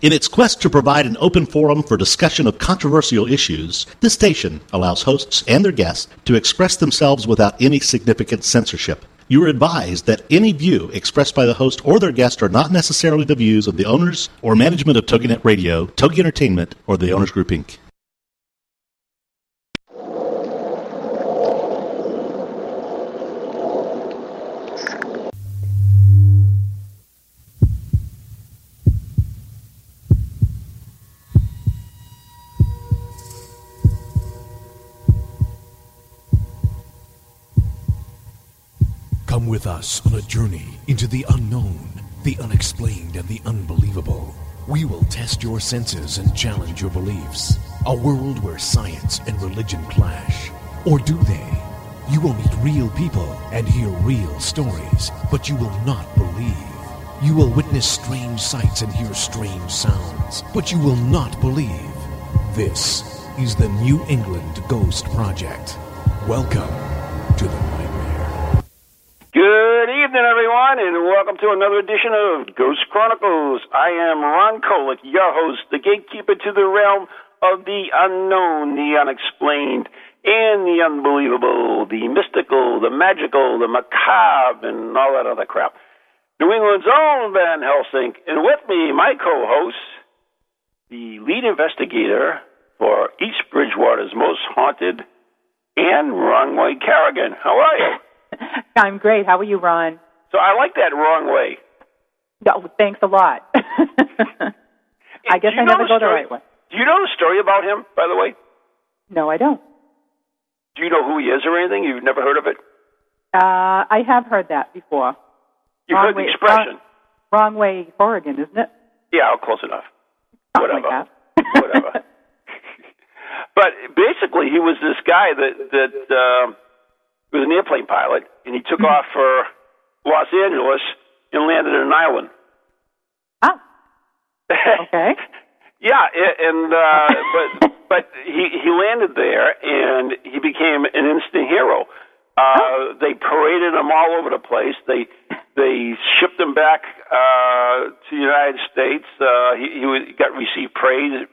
In its quest to provide an open forum for discussion of controversial issues, this station allows hosts and their guests to express themselves without any significant censorship. You are advised that any view expressed by the host or their guest are not necessarily the views of the owners or management of TogiNet Radio, Togi Entertainment, or the Owners Group Inc. With us on a journey into the unknown, the unexplained, and the unbelievable. We will test your senses and challenge your beliefs. A world where science and religion clash. Or do they? You will meet real people and hear real stories, but you will not believe. You will witness strange sights and hear strange sounds, but you will not believe. This is the New England Ghost Project. Welcome to the nightmare. Good evening, everyone, and welcome to another edition of Ghost Chronicles. I am Ron Kolick, your host, the gatekeeper to the realm of the unknown, the unexplained, and the unbelievable, the mystical, the magical, the macabre, and all that other crap. New England's own Van Helsing, and with me, my co-host, the lead investigator for East Bridgewater's most haunted, and Ron White Carrigan. How are you? I'm great. How are you, Ron? So I like that wrong way. Oh, thanks a lot. I guess I never the go the right way. Do you know the story about him, by the way? No, I don't. Do you know who he is or anything? You've never heard of it? Uh, I have heard that before. You've Wrong heard the way- expression. Wrong way, Corrigan, isn't it? Yeah, oh, close enough. Something Whatever. Like. Whatever. But basically, he was this guy that that um was an airplane pilot, and he took off for Los Angeles and landed in an island. ah, okay. yeah, and uh, but but he he landed there and he became an instant hero. Uh, they paraded him all over the place. They they shipped him back uh, to the United States. Uh, he he got received praise,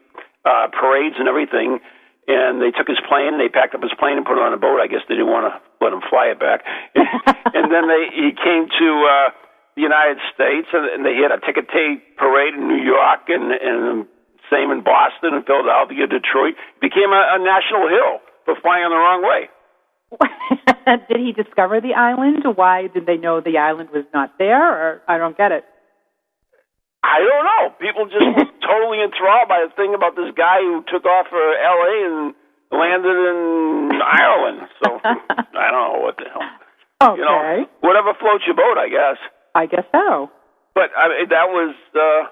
uh, parades and everything. And they took his plane. They packed up his plane and put it on a boat. I guess they didn't want to let him fly it back. and then they he came to uh, the United States, and, and they had a ticket tape parade in New York, and and same in Boston and Philadelphia, Detroit. Became a, a national hero for flying the wrong way. did he discover the island? Why did they know the island was not there? Or I don't get it. I don't know. People just were totally enthralled by the thing about this guy who took off for L.A. and landed in Ireland. So I don't know what the hell. Okay. You know, whatever floats your boat, I guess. I guess so. But I mean, that was. Uh,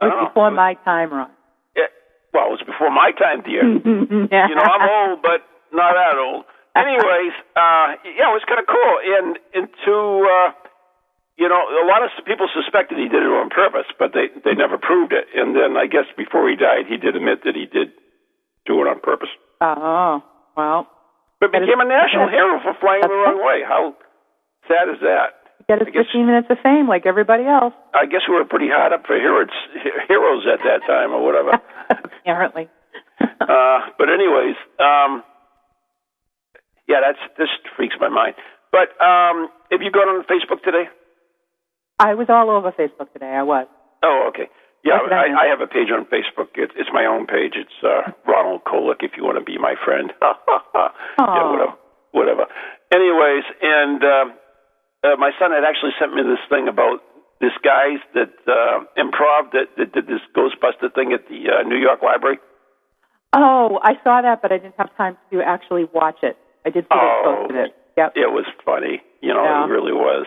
It was before my time, Ron. Yeah, well, it was before my time, dear. yeah. you know, I'm old, but not that old. Anyways, uh, yeah, it was kind of cool. And and to uh, you know, a lot of people suspected he did it on purpose, but they they never proved it. And then I guess before he died, he did admit that he did do it on purpose. Oh, well, But became a national hero for flying the wrong way. How sad is that? get his I guess- 15 minutes of fame like everybody else. I guess we were pretty hot up for heroes, heroes at that time, or whatever. Apparently. uh, but anyways, um, yeah, that's this freaks my mind. But um, have you gone on Facebook today? I was all over Facebook today. I was. Oh, okay. Yeah, I? I, have a page on Facebook. It's, it's my own page. It's uh, Ronald Kolick. If you want to be my friend, yeah, whatever, whatever. Anyways, and um uh, my son had actually sent me this thing about this guys that uh, improv that, that did this Ghostbuster thing at the uh, New York Library. Oh, I saw that, but I didn't have time to actually watch it. I did see Oh. they posted it. Yep. It was funny, you know. Yeah. It really was.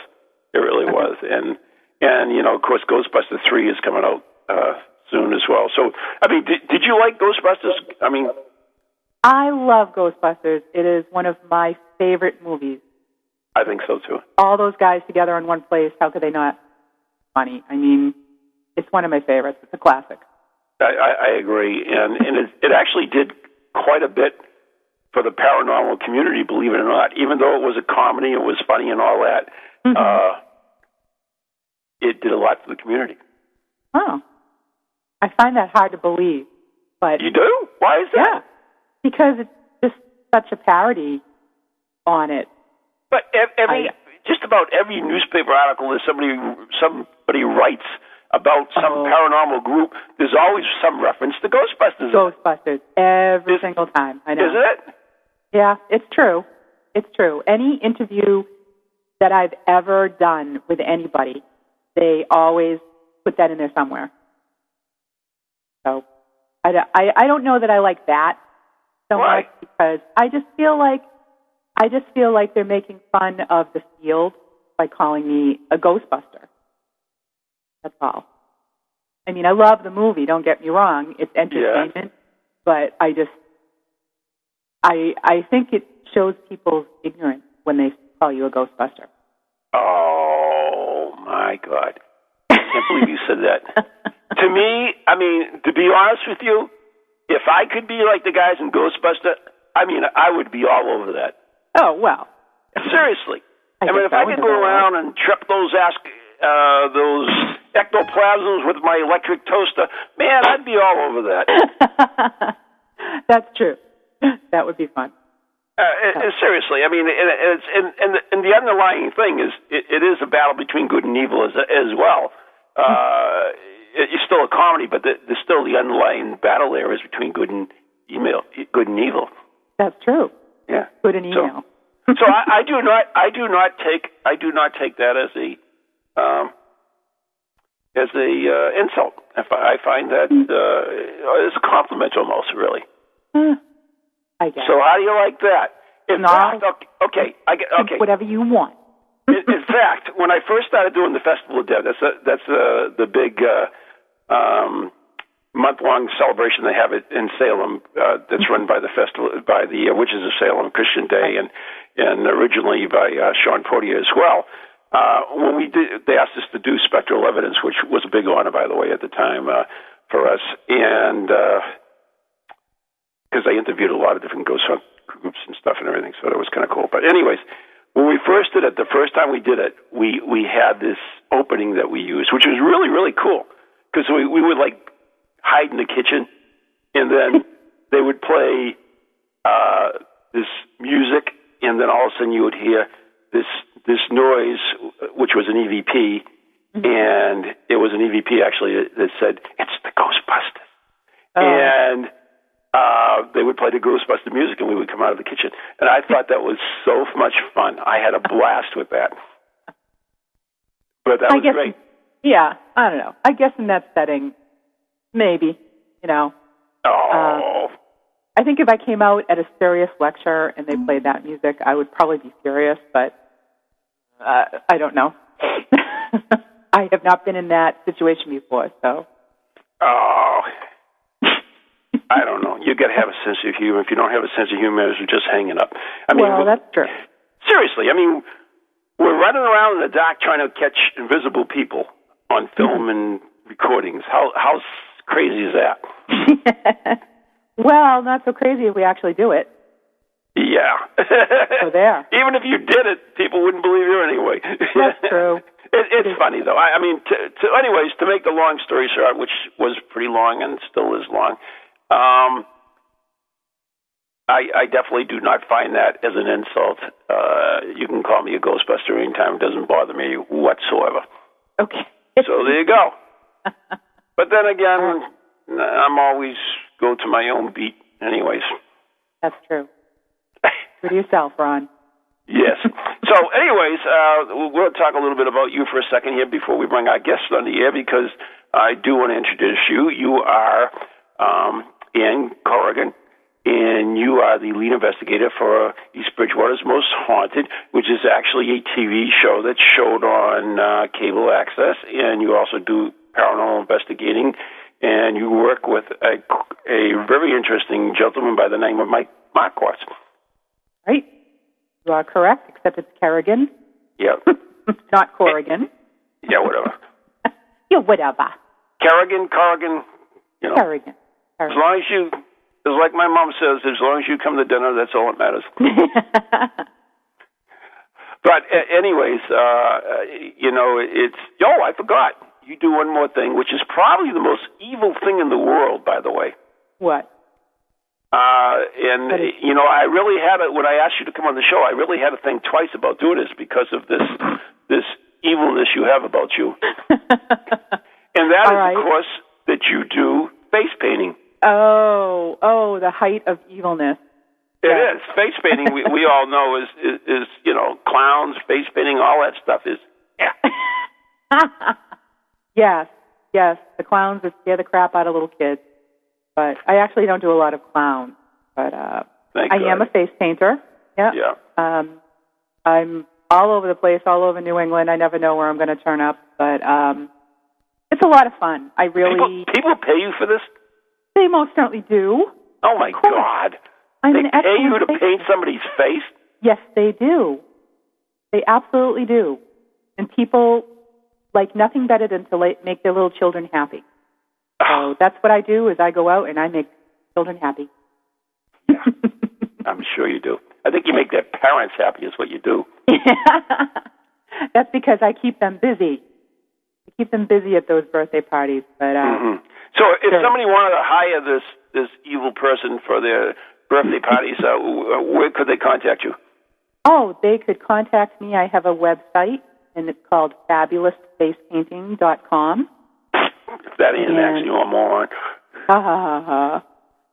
It really was, and and you know, of course, Ghostbusters three is coming out uh, soon as well. So, I mean, did, did you like Ghostbusters? I mean, I love Ghostbusters. It is one of my favorite movies. I think so too. All those guys together in one place. How could they not? Funny. I mean, it's one of my favorites. It's a classic. I, I, I agree, and and it, it actually did quite a bit for the paranormal community, believe it or not. Even though it was a comedy, it was funny and all that. Mhm. Uh, it did a lot for the community. Oh, I find that hard to believe. But You do? Why is that? yeah, because it's just such a parody on it. But ev- every, I- just about every newspaper article that somebody somebody writes about some Oh. paranormal group, there's always some reference to Ghostbusters. Ghostbusters every Is- single time. I know. Isn't it? Yeah, it's true. It's true. Any interview that I've ever done with anybody, they always put that in there somewhere. So I, I, I don't know that I like that so Why? much because I just feel like I just feel like they're making fun of the field by calling me a Ghostbuster. That's all. I mean, I love the movie. Don't get me wrong; it's entertainment, but I just I I think it shows people's ignorance when they call you a Ghostbuster. Oh my God! I can't believe you said that. to me, I mean, to be honest with you, if I could be like the guys in Ghostbuster, I mean, I would be all over that. Oh well, Seriously. I I, mean, if I could go around and trip those ask uh, those ectoplasms with my electric toaster, man, I'd be all over that. that's true. That would be fun. Uh, seriously, I mean, it, it's and, and the, and the underlying thing is it, it is a battle between good and evil as as well. Uh, it, it's still a comedy, but the, the still the underlying battle there is between good and email, good and evil. That's true. Yeah. Good an So- email. so I, I do not I do not take I do not take that as a um, as a uh, insult. I, I find that uh, as a compliment almost really. Huh. I guess. So how do you like that? In No. fact, okay, okay, I get, okay. Whatever you want. in, in fact, when I first started doing the Festival of Death, that's a, that's uh the big uh, um, month-long celebration they have it in Salem. Uh, that's run by the festival by the uh, Witches of Salem Christian Day, and and originally by uh, Sean Poirier as well. Uh, when we did, they asked us to do spectral evidence, which was a big honor, by the way, at the time uh, for us, and because I interviewed a lot of different ghost hunt groups and stuff and everything, so that was kind of cool. But anyways, when we first did it, the first time we did it, we we had this opening that we used, which was really really cool because we we would like hide in the kitchen, and then they would play uh, this music, and then all of a sudden you would hear this this noise, which was an EVP, and it was an EVP actually that, that said it's the Ghostbusters, and uh, they would play the Ghostbuster music, and we would come out of the kitchen. And I thought that was so much fun. I had a blast with that. But that I was guess. great. Yeah, I don't know. I guess in that setting, maybe. You know, Oh, I think if I came out at a serious lecture and they played that music, I would probably be serious. But uh, I don't know. I have not been in that situation before, so oh. I don't know. You got to have a sense of humor. If you don't have a sense of humor, it's just hanging up. I mean, well, that's true. seriously. I mean, we're running around in the dark trying to catch invisible people on film and recordings. How how crazy is that? well, not so crazy if we actually do it. Yeah. So there. Even if you did it, people wouldn't believe you anyway. That's true. It, it's funny though. I, I mean, to, to, anyways, to make the long story short, which was pretty long and still is long, um, I, I definitely do not find that as an insult. Uh, you can call me a Ghostbuster anytime; it doesn't bother me whatsoever. Okay. So there you go. but then again, I'm always go to my own beat, anyways. That's true. Good to yourself, Ron. Yes. So, anyways, uh, we'll we'll talk a little bit about you for a second here before we bring our guests on the air because I do want to introduce you. You are um, Ann Corrigan, and you are the lead investigator for East Bridgewater's Most Haunted, which is actually a TV show that's showed on uh, cable access, and you also do paranormal investigating, and you work with a, a very interesting gentleman by the name of Mike Marquardt. Right? You are correct, except it's Kerrigan, Yep. not Corrigan. Yeah, whatever. Yeah, whatever. Kerrigan, Corrigan, you know. Kerrigan. As long as you, as like my mom says, as long as you come to dinner, that's all that matters. But uh, anyways, uh, uh, you know, it's oh, I forgot. you do one more thing, which is probably the most evil thing in the world, by the way. What? Uh, and is- you know, I really had it when I asked you to come on the show, I really had to think twice about doing this because of this this evilness you have about you, and that is All right. of course that you do face painting. Oh, oh, the height of evilness. It Yeah. is face painting. we we all know is, is is you know clowns, face painting, all that stuff is. Yeah. yes, yes. The clowns that scare the crap out of little kids. But I actually don't do a lot of clowns. But uh, Thank I God. am a face painter. Yeah. Yeah. Um, I'm all over the place, all over New England. I never know where I'm going to turn up, but um, it's a lot of fun. I really, People people pay you for this? They most certainly do. Oh my God! I'm they pay you to paint somebody's face? Yes, they do. They absolutely do. And people like nothing better than to make their little children happy. So that's what I do is I go out and I make children happy. yeah, I'm sure you do. I think you make their parents happy. Is what you do. that's because I keep them busy. I keep them busy at those birthday parties. But uh, hmm So if Sure. somebody wanted to hire this this evil person for their birthday parties, uh, w- where could they contact you? oh, they could contact me. I have a website and it's called fabulousfacepainting.com. If that ain't an And- ha ha ha.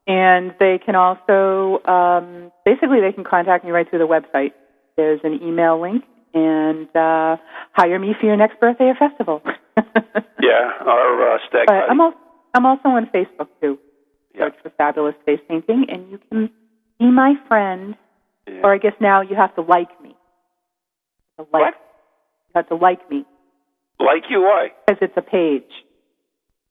And they can also, um, basically, they can contact me right through the website. There's an email link, and uh, hire me for your next birthday or festival. Yeah, or uh, stag but. I'm also, I'm also on Facebook too. Yeah. Search for Fabulous Face Painting, and you can be my friend. Yeah. Or I guess now you have to like me. To like, What? You have to like me Like you, why? because it's a page.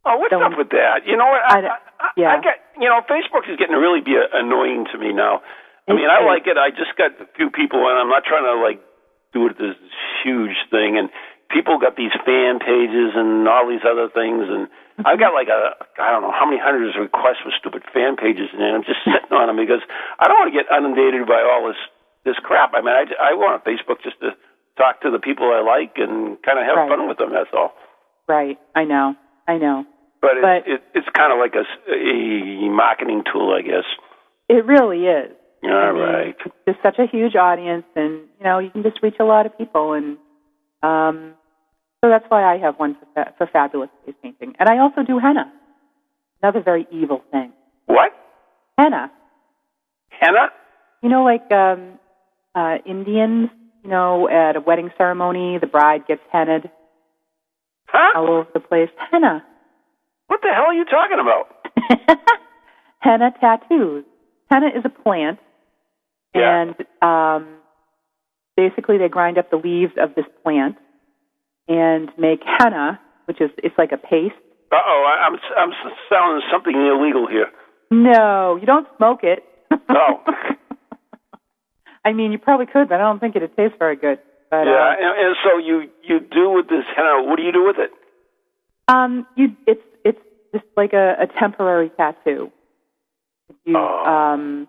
Oh, what's Don't- up with that? You know what? I, I I, yeah. I get, you know, Facebook is getting to really be annoying to me now. I mean, I like it. I just got a few people, and I'm not trying to like do it this huge thing. And people got these fan pages and all these other things, and I've got like a I don't know how many hundreds of requests for stupid fan pages, and I'm just sitting on them because I don't want to get inundated by all this this crap. I mean, I I want Facebook just to talk to the people I like and kind of have Right. fun with them. That's all. Right. I know. I know. But, it, But- it, it's kind of like a, a marketing tool, I guess. It really is. All I mean, right. It's just such a huge audience, and you know you can just reach a lot of people, and um, so that's why I have one for, fa- for fabulous face painting, and I also do henna, another very evil thing. What? Henna, Henna? you know, like um, uh, Indians, you know, at a wedding ceremony, the bride gets hennaed Huh? all over the place. Henna, What the hell are you talking about? henna tattoos. Henna is a plant, Yeah. and um, basically they grind up the leaves of this plant and make henna, which is it's like a paste. Uh oh, I'm I'm s- sounding something illegal here. No, you don't smoke it. Oh. I mean, you probably could, but I don't think it'd taste very good. But yeah, uh, and, and so you you do with this henna. What do you do with it? um, you it's it's just like a, a temporary tattoo. You Oh. um,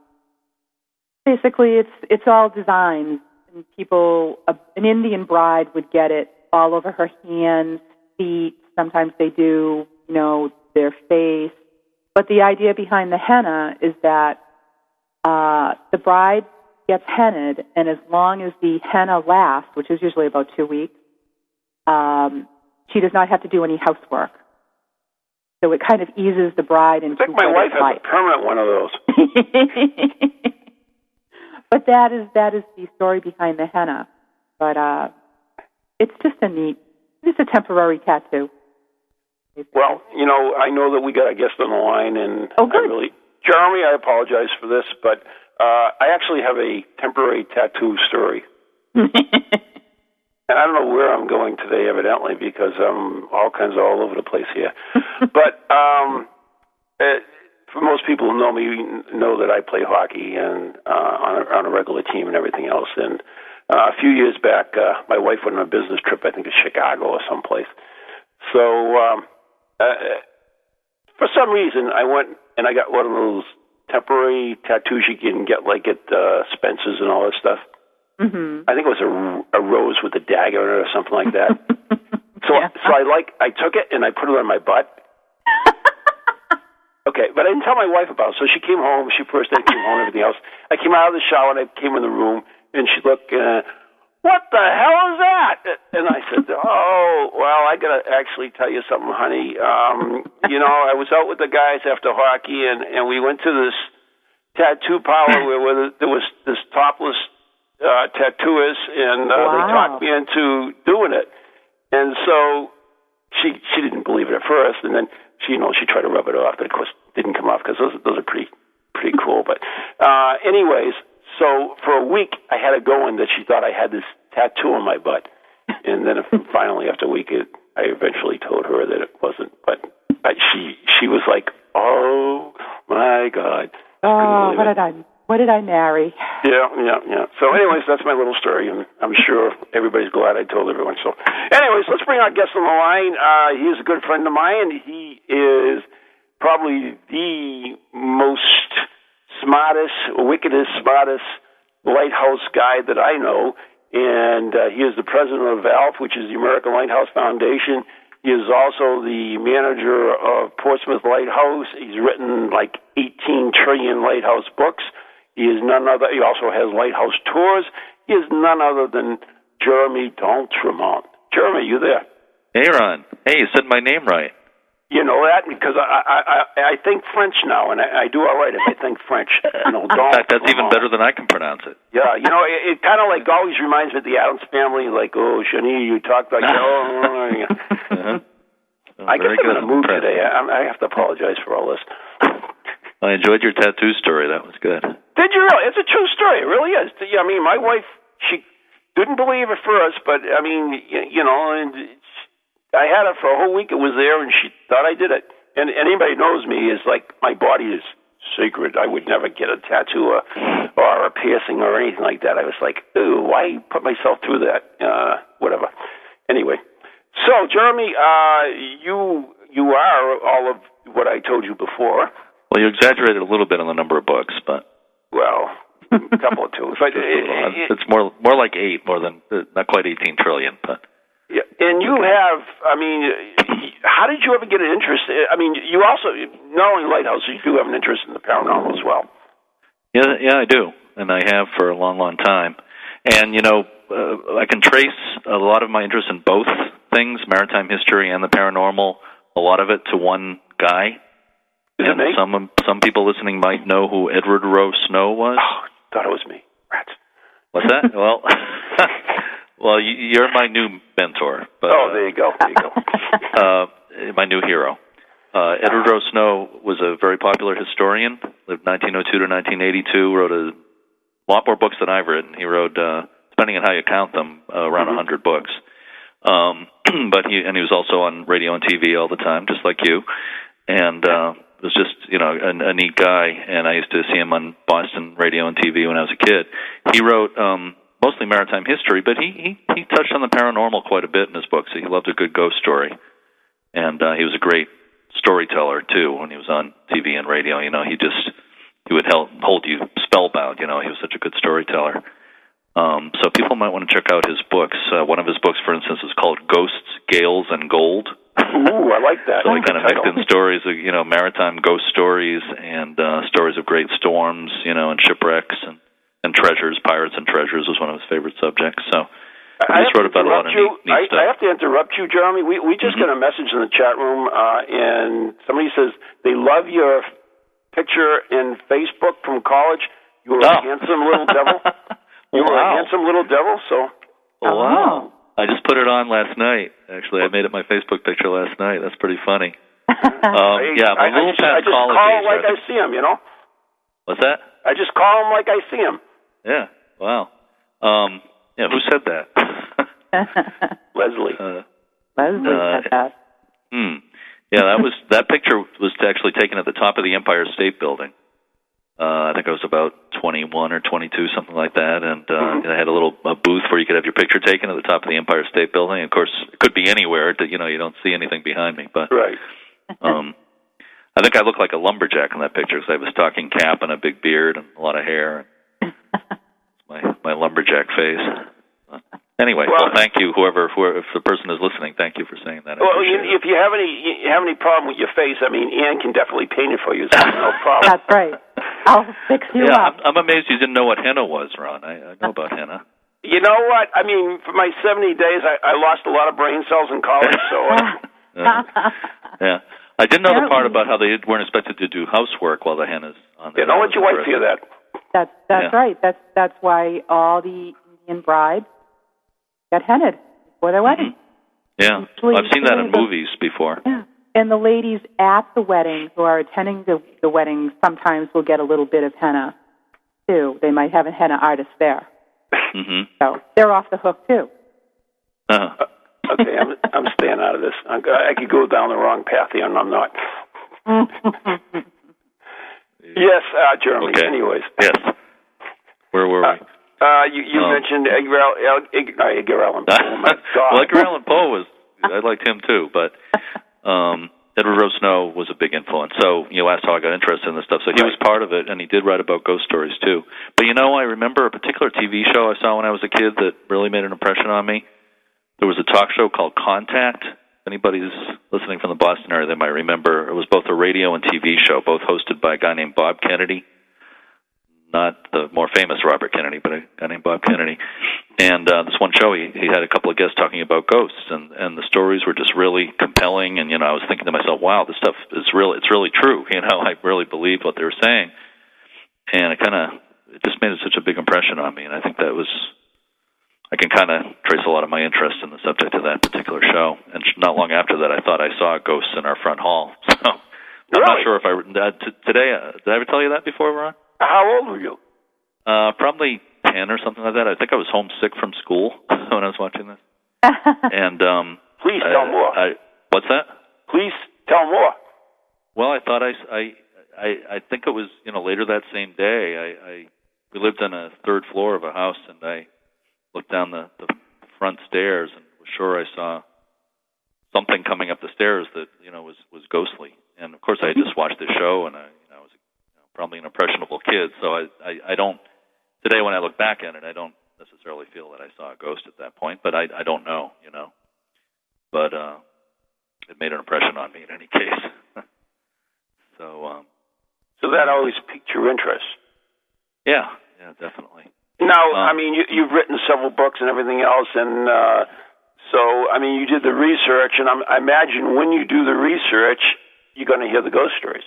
basically it's it's all designs, and people a, an Indian bride would get it all over her hands, feet. Sometimes they do, you know, their face. But the idea behind the henna is that uh, the bride gets hennaed, and as long as the henna lasts, which is usually about two weeks, um, she does not have to do any housework. So it kind of eases the bride into I think my wife has a permanent one of those. but that is that is the story behind the henna. But uh, it's just a neat, just a temporary tattoo. Well, you know, I know that we got a guest on the line, and Oh, I really, Jeremy, I apologize for this, but uh, I actually have a temporary tattoo story. And I don't know where I'm going today, evidently, because I'm all kinds of all over the place here. but um, uh, for most people who know me, know that I play hockey and uh, on, a, on a regular team and everything else. And uh, a few years back, uh, my wife went on a business trip, I think to Chicago or someplace. So um, uh, for some reason, I went and I got one of those temporary tattoos you can get like at uh, Spencer's and all that stuff. hmm I think it was a, a rose with a dagger in it or something like that. So Yeah. so I like I took it and I put it on my butt. Okay, but I didn't tell my wife about it. So she came home. She first day came home and everything else. I came out of the shower and I came in the room and she looked. Uh, what the hell is that? And I said, Oh, well, I gotta actually tell you something, honey. Um, you know, I was out with the guys after hockey and and we went to this tattoo parlor where, where there was this topless uh, tattooist, and uh, they talked me into doing it. And so she she didn't believe it at first, and then she you know she tried to rub it off, but of course it didn't come off because those those are pretty pretty cool. But uh, anyways, so for a week I had it going that she thought I had this tattoo on my butt, and then finally after a week it, I eventually told her that it wasn't. But I, she she was like, oh my god. Oh, what it. did I what did I marry? Yeah, yeah, yeah. So, anyways, that's my little story, and I'm sure everybody's glad I told everyone. So, anyways, let's bring our guest on the line. Uh, he is a good friend of mine. He is probably the most smartest, wickedest, smartest lighthouse guy that I know, and uh, he is the president of ALF, which is the American Lighthouse Foundation. He is also the manager of Portsmouth Lighthouse. He's written like 18 trillion lighthouse books. He is none other. He also has lighthouse tours. He is none other than Jeremy D'Entremont. Jeremy, you there? Hey, Ron. Hey, you said my name right. You know that because I I I, I think French now, and I, I do all right if I think French. You know, In fact, that's even D'Entremont. better than I can pronounce it. Yeah, you know, it, it kind of like always reminds me of the Addams family. Like, oh, Shani, you talk like oh. yeah. Uh-huh. I guess I'm good. in a mood today. I, I have to apologize for all this. I enjoyed your tattoo story. That was good. Did you really? It's a true story. It really is. Yeah, I mean, my wife, she didn't believe at first, but I mean, you, you know, and it's, I had it for a whole week. It was there, and she thought I did it. And anybody knows me is like my body is sacred. I would never get a tattoo or, or a piercing or anything like that. I was like, ooh, why put myself through that? Uh, whatever. Anyway, so Jeremy, uh, you you are all of what I told you before. Well, you exaggerated a little bit on the number of books, but Well, a couple of two. But just a little. it- it- it's more more like eight, more than not quite eighteen trillion, but Yeah, and you have, I mean, how did you ever get an interest? I mean, you also, not only Lighthouse, you do have an interest in the paranormal as well. yeah, yeah, I do, and I have for a long, long time. And you know, uh, I can trace a lot of my interest in both things, maritime history and the paranormal. A lot of it to one guy. Is it and me? some some people listening might know who Edward Rowe Snow was. Oh, thought it was me. Rats. What's that? well, well, you, you're my new mentor. But, Oh, there you go. There you go. uh, my new hero. Uh, Edward Rowe Snow was a very popular historian. Lived 1902 to 1982. Wrote a lot more books than I've written. He wrote, uh, depending on how you count them, uh, around a 100 books. Um, but he and he was also on radio and TV all the time, just like you. And uh, was just you know a, a neat guy. And I used to see him on Boston radio and TV when I was a kid. He wrote um, mostly maritime history, but he, he he touched on the paranormal quite a bit in his books. He loved a good ghost story, and uh, he was a great storyteller too when he was on TV and radio. You know, he just he would help hold you spellbound. You know, he was such a good storyteller. Um, so people might want to check out his books. Uh, one of his books, for instance, is called Ghosts, Gales, and Gold. Ooh, I like that. So he kind of mixed in stories of you know maritime ghost stories and uh, stories of great storms, you know, and shipwrecks and and treasures. Pirates and treasures was one of his favorite subjects. So I just have wrote to about a lot interrupt of you. neat- neat I, stuff. Mm-hmm. I have to interrupt you, Jeremy. We we just got a message in the chat room, uh, and somebody says they love your picture in Facebook from college. You were a Oh. handsome little devil. You were a handsome little devil. So Oh, wow. I just put it on last night. Actually, I made it my Facebook picture last night. That's pretty funny. Um, I, yeah, I, my I little just, past I just college call days him like were- I see him. You know, What's that? I just call him like I see him. Yeah. Wow. Um, yeah. Who said that? Leslie. uh, Leslie Uh, said that. Hmm. Yeah, that was that picture was actually taken at the top of the Empire State Building. Uh, I think I was about 21 or 22, something like that, and uh, I had a little a booth where you could have your picture taken at the top of the Empire State Building. Of course, it could be anywhere. That you know, you don't see anything behind me, but Right. um, I think I look like a lumberjack in that picture because I have a stocking cap and a big beard and a lot of hair. My my lumberjack face. Anyway, Well- well, thank you, whoever, whoever, if the person is listening, thank you for saying that. I Well, you, if you have any you have any problem with your face, I mean, Ann can definitely paint it for you. So no problem. That's right. I'll fix you yeah, up. I'm, I'm amazed you didn't know what henna was, Ron. I, I know about henna. You know what? I mean, for my 70 days, I, I lost a lot of brain cells in college. So uh, Uh, yeah, I didn't know the part about how they weren't expected to do housework while the henna's on. yeah, don't let your wife hear that. That's that's Yeah. right. That's that's why all the Indian brides get hennaed for their wedding. Yeah, Usually- I've seen that in movies before. Yeah. And the ladies at the wedding who are attending the, the wedding sometimes will get a little bit of henna too. They might have a henna artist there. mm-hmm. So they're off the hook too. Uh-huh. Okay, I'm I'm staying out of this. I'm, I could go down the wrong path here, and I'm not. Yes, uh, Jeremy. Okay. Anyways, Yes. Where were uh, we? uh, you you Oh. mentioned Edgar Edgar, uh, Edgar Allan Poe. Oh my God. well, Edgar Allan Poe was. I liked him too, but um, Edward Rowe Snow was a big influence. So you asked how I got interested in this stuff. So he was part of it, and he did write about ghost stories too. But you know, I remember a particular TV show I saw when I was a kid that really made an impression on me. There was a talk show called Contact. Anybody's listening from the Boston area, they might remember. It was both a radio and TV show, both hosted by a guy named Bob Kennedy not the more famous Robert Kennedy, but a guy named Bob Kennedy. And uh, this one show, he, he had a couple of guests talking about ghosts, and and the stories were just really compelling. And you know, I was thinking to myself, wow, this stuff is really it's really true. You know, I really believed what they were saying, and it kind of it just made such a big impression on me. And I think that was. I can kind of trace a lot of my interest in the subject of that particular show, and not long after that, I thought I saw ghosts in our front hall. So I'm not sure if I uh, t- today. Uh, did I ever tell you that before, Ron? How old were you? Uh, probably ten or something like that. I think I was homesick from school when I was watching this. And um, Please I- tell more. I, what's that? Please tell more. Well, I thought I, I, I, I think it was you know later that same day. I, I we lived on a third floor of a house, and I looked down the, the front stairs and was sure I saw something coming up the stairs that you know was was ghostly. And of course, I had just watched the show, and I, you know, I was you know, probably an impressionable kid, so I, I, I don't. Today, when I look back at it, I don't necessarily feel that I saw a ghost at that point, but I, I don't know, you know. But uh, it made an impression on me in any case. so um, So that always piqued your interest. yeah, yeah, definitely. Now, Um, I mean, you, you've written several books and everything else, and uh, so I mean, you did the research, and I'm, I imagine when you do the research, you're going to hear the ghost stories.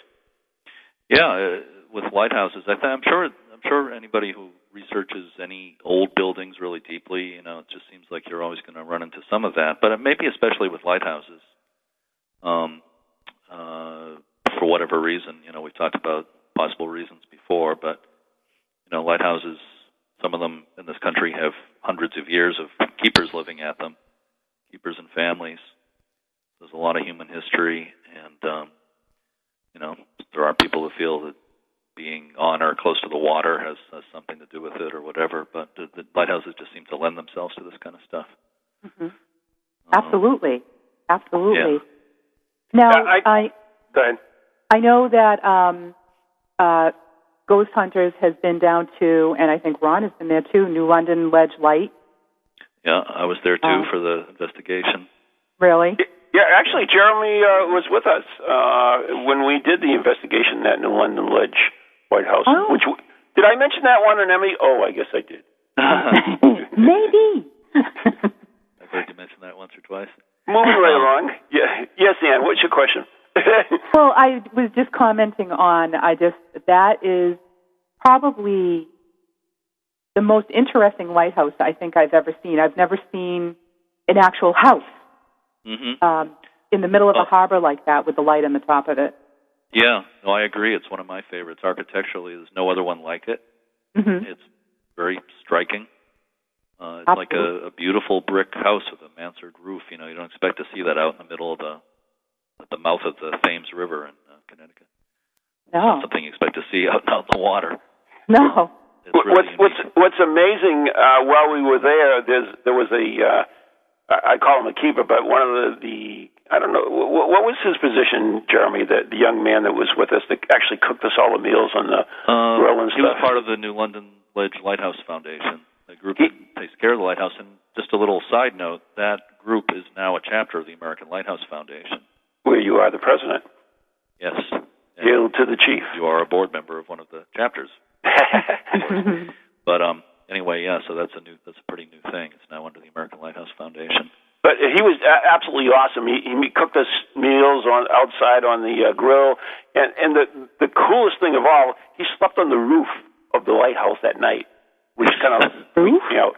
Yeah, uh, with lighthouses, I th- I'm sure. I'm sure anybody who researches any old buildings really deeply, you know, it just seems like you're always going to run into some of that. But maybe especially with lighthouses, um, uh, for whatever reason, you know, we've talked about possible reasons before, but you know, lighthouses. Some of them in this country have hundreds of years of keepers living at them, keepers and families. There's a lot of human history, and um, you know, there are people who feel that being on or close to the water has, has something to do with it or whatever. But the, the lighthouses just seem to lend themselves to this kind of stuff. hmm Um, Absolutely, absolutely. Yeah. Now, Yeah, I- I Go ahead. I know that um, uh, Ghost Hunters has been down to, and I think Ron has been there too, New London Ledge Light. yeah, I was there too Oh. for the investigation. Really? Yeah, actually, Jeremy uh, was with us uh, when we did the investigation at New London Ledge Lighthouse. Oh. Which did I mention that one on Emmy? Oh, I guess I did. Maybe. I've heard you mention that once or twice. Moving right along. Yeah. Yes, Ann. What's your question? well, I was just commenting on. I just that is probably the most interesting lighthouse I think I've ever seen. I've never seen an actual house hmm um, in the middle of Oh. a harbor like that with the light on the top of it. Yeah, no, I agree. It's one of my favorites. Architecturally, there's no other one like it. hmm It's very striking. Uh, it's like a, a beautiful brick house with a mansard roof. You know, you don't expect to see that out in the middle of the at the mouth of the Thames River in uh, Connecticut. No, Something you expect to see out out in the water. no. It's really what's what's unique. what's amazing uh, while we were there, there's there was a uh, I I call him a keeper, but one of the, the I don't know what, what was his position, Jeremy, the, the young man that was with us that actually cooked us all the meals on the Uh, grill and he was part of the New London Ledge Lighthouse Foundation. the group that takes care of the lighthouse. And just a little side note, that group is now a chapter of the American Lighthouse Foundation. Where you are the president. Yes. And Hail to the chief. you are a board member of one of the chapters. But um, anyway, yeah. So that's a new, that's a pretty new thing. It's now under the American Lighthouse Foundation. But he was a- absolutely awesome. He, he cooked us meals on outside on the uh, grill, and and the the coolest thing of all, he slept on the roof of the lighthouse that night, which kind of freaked me out.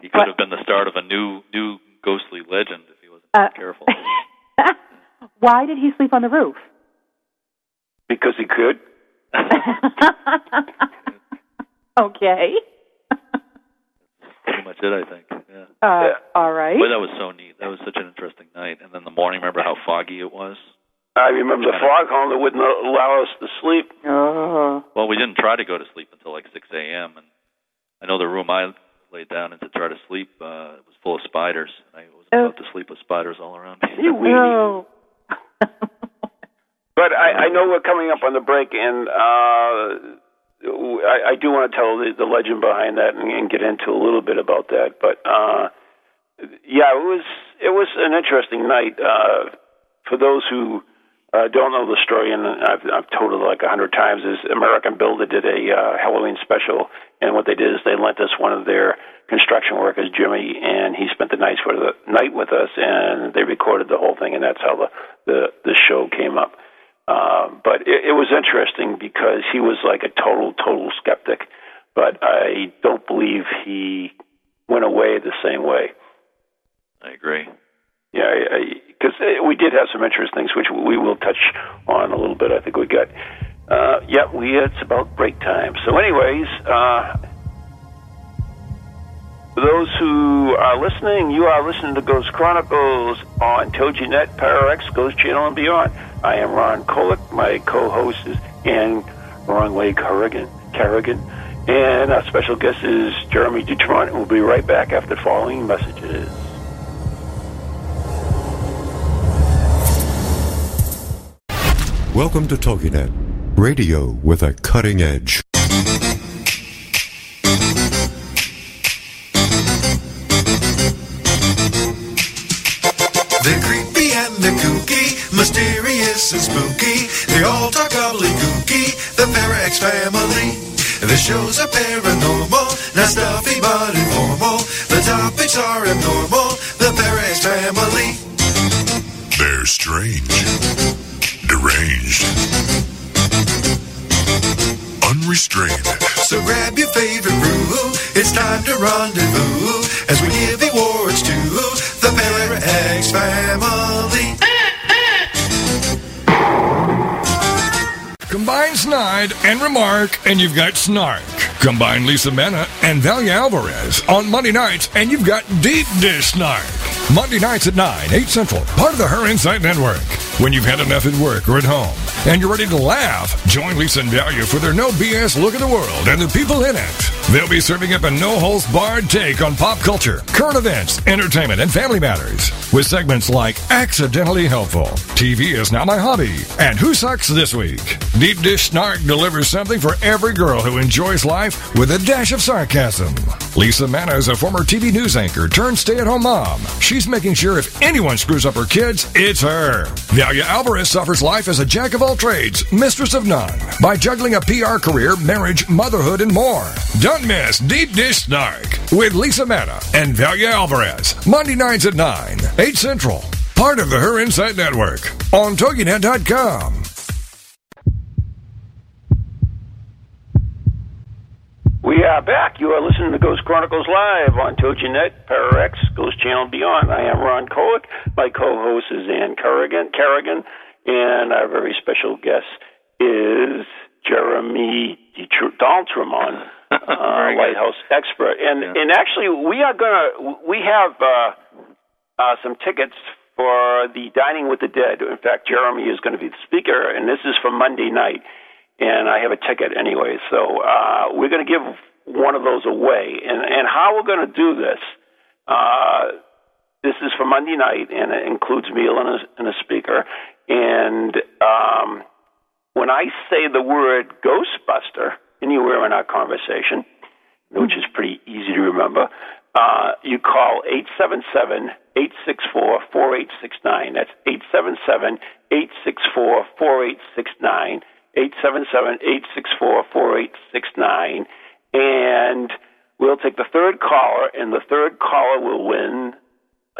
He could What? have been the start of a new, new ghostly legend if he wasn't Uh, careful. Why did he sleep on the roof? Because he could. okay. Pretty much it, I think. Yeah. Uh, Yeah. All right. But that was so neat. That was such an interesting night. And then the morning, remember how foggy it was? I remember the foghorn that wouldn't allow us to sleep. Oh. Well, we didn't try to go to sleep until like 6 a.m. And I know the room I laid down in to try to sleep uh, it was full of spiders. I was Oh. about to sleep with spiders all around me. You weenie. Oh. But I, I know we're coming up on the break, and uh, I, I do want to tell the, the legend behind that and, and get into a little bit about that. But uh, yeah, it was it was an interesting night. Uh, for those who uh, don't know the story, and I've, I've told it like a hundred times, is American Builder did a uh, Halloween special, and what they did is they lent us one of their construction workers, Jimmy, and he spent the night for the night with us, and they recorded the whole thing, and that's how the the, the show came up. Uh, but it, it was interesting because he was like a total, total skeptic. But I don't believe he went away the same way. I agree. Yeah, because we did have some interesting things, which we will touch on a little bit. I think we got. Uh, yeah, we it's about break time. So, anyways, uh, those who are listening, you are listening to Ghost Chronicles on TogiNet, PowerX, Ghost Channel, and beyond. I am Ron Kolick. My co-host is Ann Wrong Way Carrigan. Carrigan. And our special guest is Jeremy Dutront. We'll be right back after the following messages. Welcome to TogiNet, radio with a cutting edge. They're creepy and they're kooky, mysterious and spooky. They all talk gobbledygooky, the Parax family. The shows are paranormal, not stuffy but informal. The topics are abnormal, the Parax family. They're strange, deranged, unrestrained. So grab your favorite brew, it's time to rendezvous as we give awards to the Parax family. Combine Snide and Remark, and you've got Snark. Combine Lisa Mena and Valia Alvarez on Monday nights, and you've got Deep Dish Snark. Monday nights at 9, 8 Central, part of the Her Insight Network. When you've had enough at work or at home, and you're ready to laugh, join Lisa and Valia for their no BS look at the world and the people in it. They'll be serving up a no holds barred take on pop culture, current events, entertainment, and family matters. With segments like Accidentally Helpful, TV is Now My Hobby, and Who Sucks This Week. Deep Dish Snark delivers something for every girl who enjoys life with a dash of sarcasm. Lisa Manna is a former TV news anchor turned stay at home mom. She's making sure if anyone screws up her kids, it's her. Valia Alvarez suffers life as a jack of all trades, mistress of none, by juggling a PR career, marriage, motherhood, and more. Don't miss Deep Dish Snark with Lisa Manna and Valia Alvarez, Monday nights at 9, 8 Central. Part of the Her Insight Network on TogiNet.com. We are back. You are listening to Ghost Chronicles Live on TogiNet, PowerX, Ghost Channel Beyond. I am Ron Kolick. My co-host is Ann Kerrigan. Carrigan, and our very special guest is Jeremy Daltremont, uh, Lighthouse expert. And Yeah. and actually, we are gonna we have uh, uh, some tickets for the Dining with the Dead. In fact, Jeremy is going to be the speaker, and this is for Monday night. And I have a ticket anyway, so uh, we're going to give one of those away. And and how we're going to do this? Uh, this is for Monday night, and it includes meal and a, and a speaker. And um, when I say the word Ghostbuster anywhere in our conversation, which is pretty easy to remember. Uh, you call 877 864 4869. That's 877 864 4869. 877 864 4869. And we'll take the third caller, and the third caller will win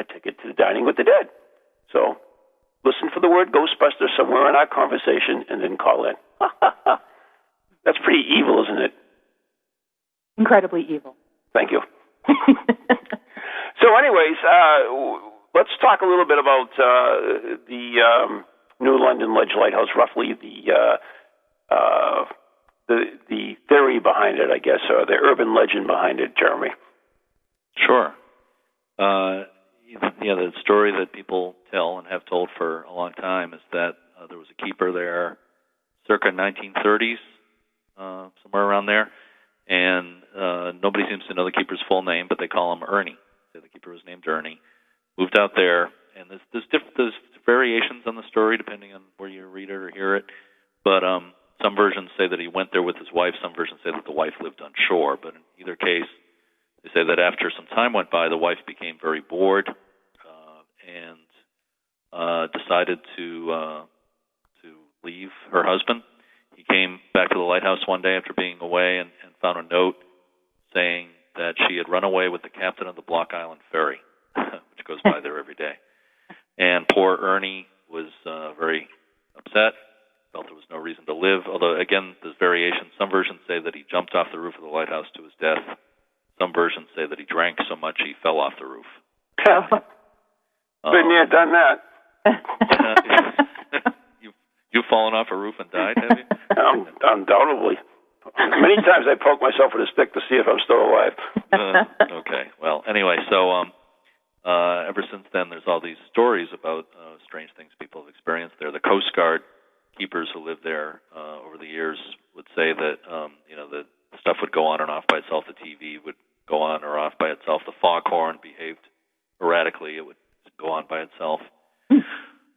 a ticket to the Dining with the Dead. So listen for the word Ghostbuster somewhere in our conversation and then call in. That's pretty evil, isn't it? Incredibly evil. Thank you. so, anyways, uh, let's talk a little bit about uh, the um, New London Ledge Lighthouse, roughly the uh, uh, the the theory behind it, I guess, or the urban legend behind it, Jeremy. Sure. Uh, yeah, the story that people tell and have told for a long time is that uh, there was a keeper there circa 1930s, uh, somewhere around there, and uh, nobody seems to know the keeper's full name, but they call him Ernie. So the keeper was named Ernie. Moved out there, and there's there's, diff- there's variations on the story depending on where you read it or hear it. But um, some versions say that he went there with his wife. Some versions say that the wife lived on shore. But in either case, they say that after some time went by, the wife became very bored uh, and uh, decided to uh, to leave her husband. He came back to the lighthouse one day after being away and, and found a note saying that she had run away with the captain of the Block Island ferry, which goes by there every day. And poor Ernie was uh, very upset, felt there was no reason to live. Although, again, there's variation. Some versions say that he jumped off the roof of the lighthouse to his death. Some versions say that he drank so much he fell off the roof. Been there, done that. you you've fallen off a roof and died, have you? Um, undoubtedly. Many times I poke myself with a stick to see if I'm still alive. uh, okay. Well, anyway, so um, uh, ever since then, there's all these stories about uh, strange things people have experienced there. The Coast Guard keepers who lived there uh, over the years would say that um, you know the stuff would go on and off by itself. The TV would go on or off by itself. The foghorn behaved erratically; it would go on by itself.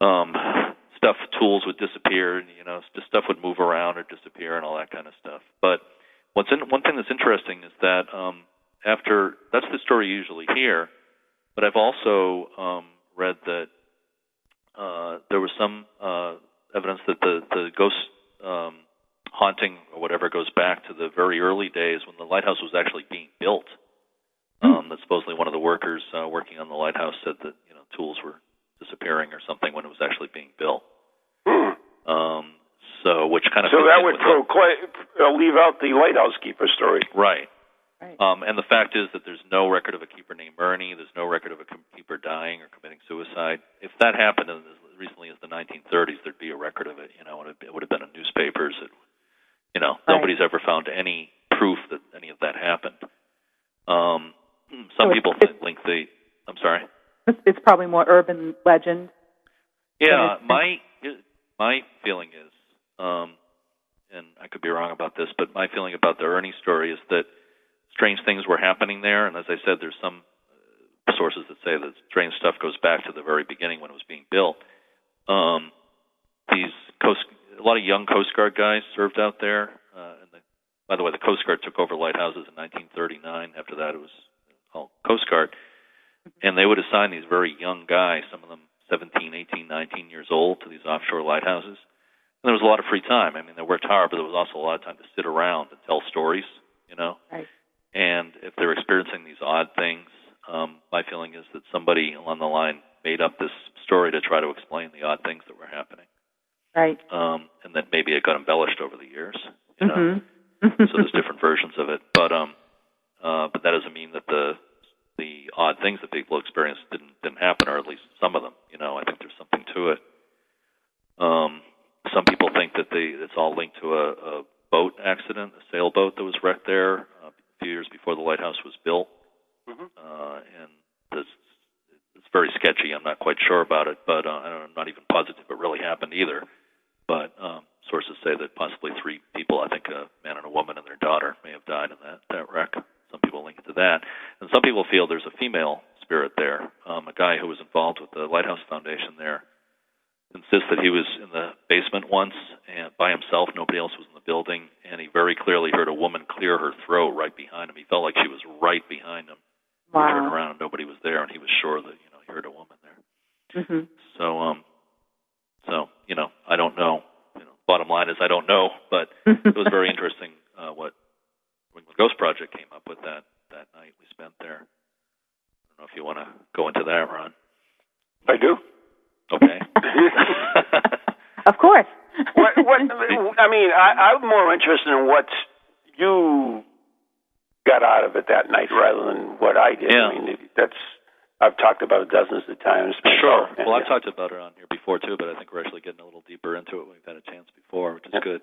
um, stuff, tools would disappear, and you know, just stuff would move around or disappear, and all that kind of stuff. But what's in, one thing that's interesting is that um, after that's the story you usually hear, but I've also um, read that uh, there was some uh, evidence that the the ghost um, haunting or whatever goes back to the very early days when the lighthouse was actually being built. Um, that supposedly one of the workers uh, working on the lighthouse said that you know tools were disappearing or something when it was actually being built. Um, so which kind of So that would with the- proclaim, uh, leave out the lighthouse keeper story. Right. Right. Um, and the fact is that there's no record of a keeper named Ernie. There's no record of a keeper dying or committing suicide. If that happened as recently as the 1930s, there'd be a record of it. You know, and it, it would have been in newspapers. It, you know, Right. nobody's ever found any proof that any of that happened. Um, some So people think the. I'm sorry. It's, it's probably more urban legend. Yeah, my my feeling is, um, and I could be wrong about this, but my feeling about the Ernie story is that strange things were happening there, and as I said, there's some uh, sources that say that strange stuff goes back to the very beginning when it was being built. Um, these coast, a lot of young Coast Guard guys served out there. Uh, and the, by the way, the Coast Guard took over lighthouses in 1939. After that, it was called Coast Guard, and they would assign these very young guys, some of them 17, 18, 19 years old, to these offshore lighthouses. And there was a lot of free time. I mean, they worked hard, but there was also a lot of time to sit around and tell stories. You know, Right. and if they're experiencing these odd things, um, my feeling is that somebody along the line made up this story to try to explain the odd things that were happening, Right. um, and that maybe it got embellished over the years. You know, hmm so there's different versions of it, but um, uh, but that doesn't mean that the the odd things that people experienced didn't didn't happen, or at least some of them. You know, I think there's something to it. Um, some people think that they it's all linked to a, a boat accident, a sailboat that was wrecked there uh, a few years before the lighthouse was built, uh, and this, it's very sketchy. I'm not quite sure about it, but uh, I'm not even positive it really happened either. But um, sources say that possibly three people, I think a man and a woman and their daughter, may have died in that that wreck. Some people link it to that, and some people feel there's a female spirit there. Um, a guy who was involved with the Lighthouse Foundation there insists that he was in the basement once and by himself. Nobody else was in the building, and he very clearly heard a woman clear her throat right behind him. He felt like she was right behind him. He turned Wow. around and nobody was there, and he was sure that you know he heard a woman there. hmm So um, so you know, I don't know. You know, bottom line is I don't know, but it was very interesting uh, what when the Ghost Project came up with that that night we spent there. I don't know if you want to go into that, Ron. I do. Okay. Of course. what, what, I mean, I, I'm more interested in what you got out of it that night rather than what I did. Yeah. I mean, that's I've talked about it dozens of times. Sure. myself, and- Well, I've talked about it on here before too, but I think we're actually getting a little deeper into it. We've had a chance before, which is Yeah. good.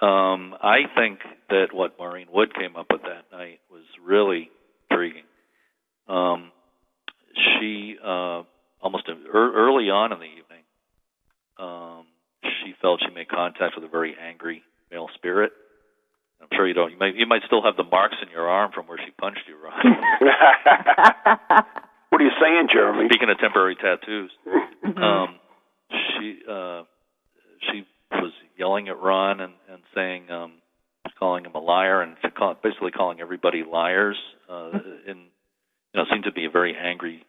Um, I think that what Maureen Wood came up with that night was really intriguing. Um, she uh, almost ear early on in the evening, um, she felt she made contact with a very angry male spirit. I'm sure you don't. You might you might still have the marks in your arm from where she punched you, Ron. what are you saying, Jeremy? Speaking of temporary tattoos, Mhm. um, she uh, she was yelling at Ron and, and saying, um, calling him a liar, and call, basically calling everybody liars. Uh, and you know, seemed to be a very angry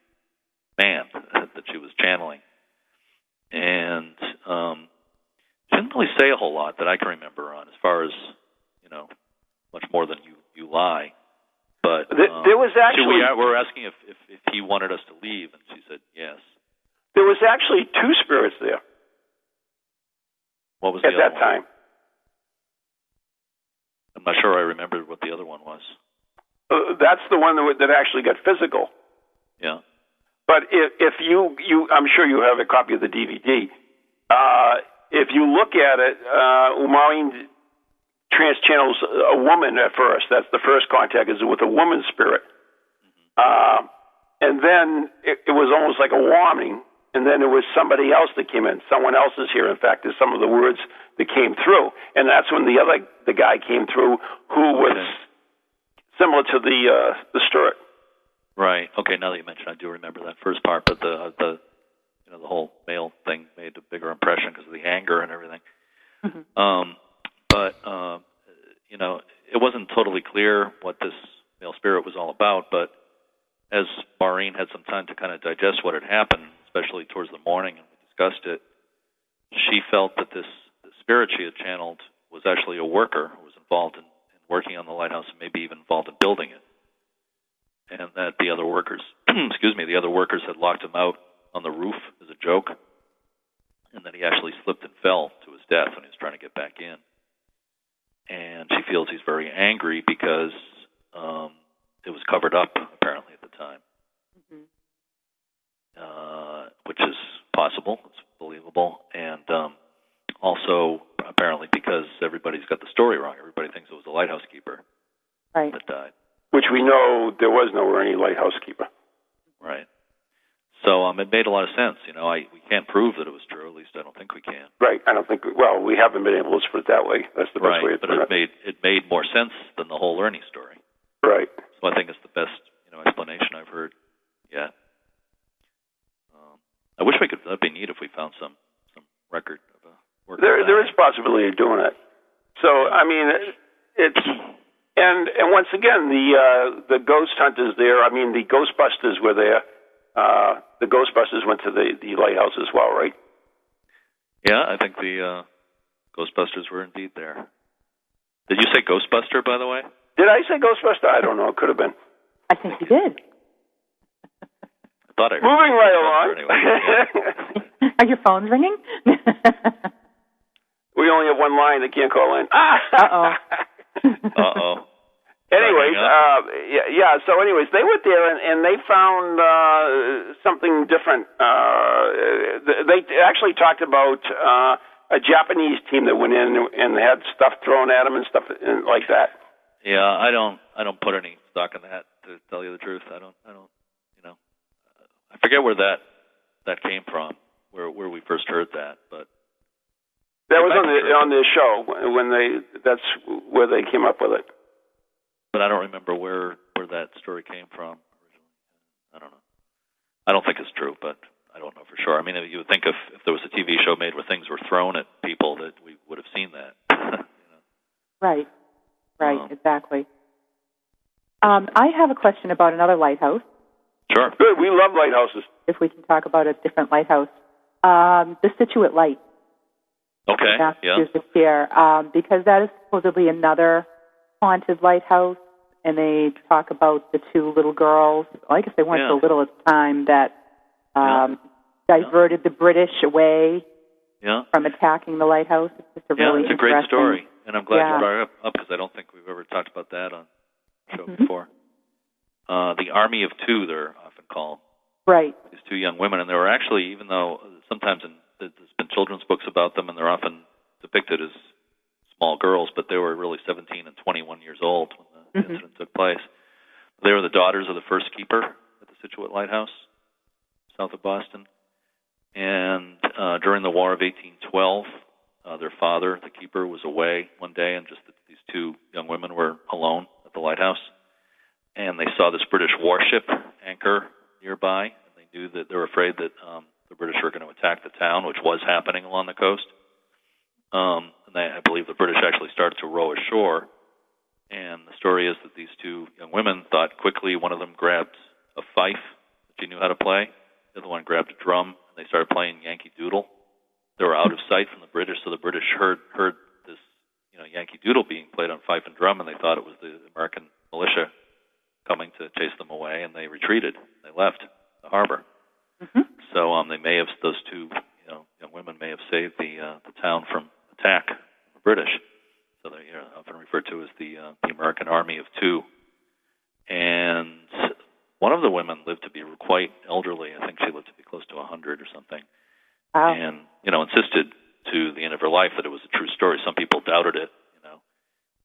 man that she was channeling. And um, didn't really say a whole lot that I can remember on, as far as you know, much more than you you lie. But There- um, there was actually- we were asking if, if if he wanted us to leave, and she said yes. There was actually two spirits there What was at the that one? time. I'm not sure I remembered what the other one was. Uh, that's the one that, that actually got physical. Yeah. But if, if you, you, I'm sure you have a copy of the DVD. Uh, if you look at it, uh, Maureen trans channels a woman at first. That's the first contact is with a woman's spirit. Uh, and then it, it was almost like a warning. And then there was somebody else that came in. Someone else is here. In fact, there's some of the words that came through. And that's when the other, the guy came through who was Okay. similar to the, uh, the Stewart. Right. Okay. Now that you mention, I do remember that first part, but the the you know the whole male thing made a bigger impression because of the anger and everything. Mhm. Um, but uh, you know, it wasn't totally clear what this male spirit was all about. But as Maureen had some time to kind of digest what had happened, especially towards the morning, and we discussed it, she felt that this the spirit she had channeled was actually a worker who was involved in, in working on the lighthouse and maybe even involved in building it. And that the other workers, excuse me, the other workers had locked him out on the roof as a joke, and that he actually slipped and fell to his death when he was trying to get back in. And she feels he's very angry because um, it was covered up apparently at the time, Mhm. uh, which is possible, it's believable, and um, also apparently because everybody's got the story wrong. Everybody thinks it was a lighthouse keeper Right. that died. which we know there was nowhere any lighthouse keeper. Right. So um, it made a lot of sense. You know, I we can't prove that it was true. At least I don't think we can. Right. I don't think. Well, we haven't been able to put it that way. That's the best way right. But it made it made more sense than the whole Ernie story. Right. So I think it's the best you know explanation I've heard yet. Um, I wish we could. That'd be neat if we found some some record of a work. There, there is possibility of doing it. So I mean, it- it's and and once again, the uh, the ghost hunters there. I mean, the Ghostbusters were there. Uh, the Ghostbusters went to the the lighthouse as well, right? Yeah, I think the uh, Ghostbusters were indeed there. Did you say Ghostbuster, by the way? Did I say Ghostbuster? I don't know. It could have been. I think you did. I thought I heard Moving right along. Anyway. Are your phones ringing? we only have one line. They can't call in. Uh-oh. uh oh. Anyways, Hang up. uh, yeah, yeah. So, anyways, they went there and, and they found uh, something different. Uh, they actually talked about uh, a Japanese team that went in and had stuff thrown at them and stuff like that. Yeah, I don't. I don't put any stock in that. To tell you the truth, I don't. I don't. You know, I forget where that that came from, where where we first heard that. But That was on the on the show when they. That's where they came up with it. But I don't remember where where that story came from. I don't know. I don't think it's true, but I don't know for sure. I mean, you would think if if there was a TV show made where things were thrown at people, that we would have seen that. you know? Right. Right. Um, exactly. Um, I have a question about another lighthouse. Sure. Good. We love lighthouses. If we can talk about a different lighthouse, um, the Scituate Light, Okay. Yeah. Massachusetts here, um, because that is supposedly another haunted lighthouse, and they talk about the two little girls. Well, I guess they weren't so little at the time that um, diverted the British away Yeah. from attacking the lighthouse. It's just a Yeah, really it's a great story, and I'm glad Yeah. you brought it up because I don't think we've ever talked about that on the show Mhm. before. Uh, the Army of Two, they're often called. Right. These two young women, and they were actually, even though sometimes in, there's been children's books about them, and they're often depicted as small girls, but they were really 17 and 21 years old when the Mhm. incident took place. They were the daughters of the first keeper at the Scituate Lighthouse, south of Boston. And uh, during the War of 1812, uh, their father, the keeper, was away one day, and just the, these two young women were alone at the lighthouse. And they saw this British warship anchor nearby, and they knew that they were afraid that um, the British were going to attack the town, which was happening along the coast. Um, and they, I believe the British actually started to row ashore. And the story is that these two young women thought quickly. One of them grabbed a fife that she knew how to play. The other one grabbed a drum, and they started playing Yankee Doodle. They were out of sight from the British, so the British heard heard this, you know, Yankee Doodle being played on fife and drum, and they thought it was the American militia coming to chase them away, and they retreated. They left the harbor. Mhm. So um, they may have those two, you know, young women may have saved the uh, the town from attack the British. So they're you know, often referred to as the uh, the American Army of Two. And one of the women lived to be quite elderly. I think she lived to be close to a hundred or something. Wow. And you know, insisted to the end of her life that it was a true story. Some people doubted it, you know,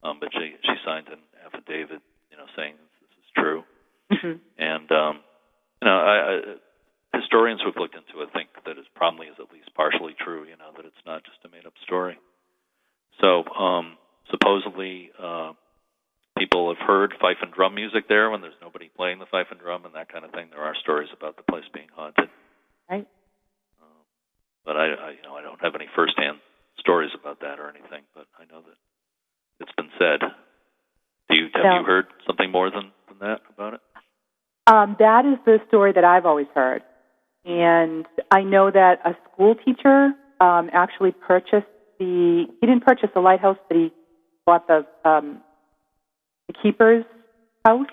um, but she she signed an affidavit, you know, saying this is true. Mm-hmm. And um, you know, I, I, historians who have looked into it think that it probably is at least partially true. You know, that it's not just a made-up story. So um, supposedly, uh, people have heard fife and drum music there when there's nobody playing the fife and drum and that kind of thing. There are stories about the place being haunted, Right. but I, I you know, I don't have any firsthand stories about that or anything. But I know that it's been said. Do you have No. you heard something more than, than that about it? Um, that is the story that I've always heard. And I know that a school teacher um, actually purchased the, he didn't purchase the lighthouse, but he bought the, um, the keeper's house.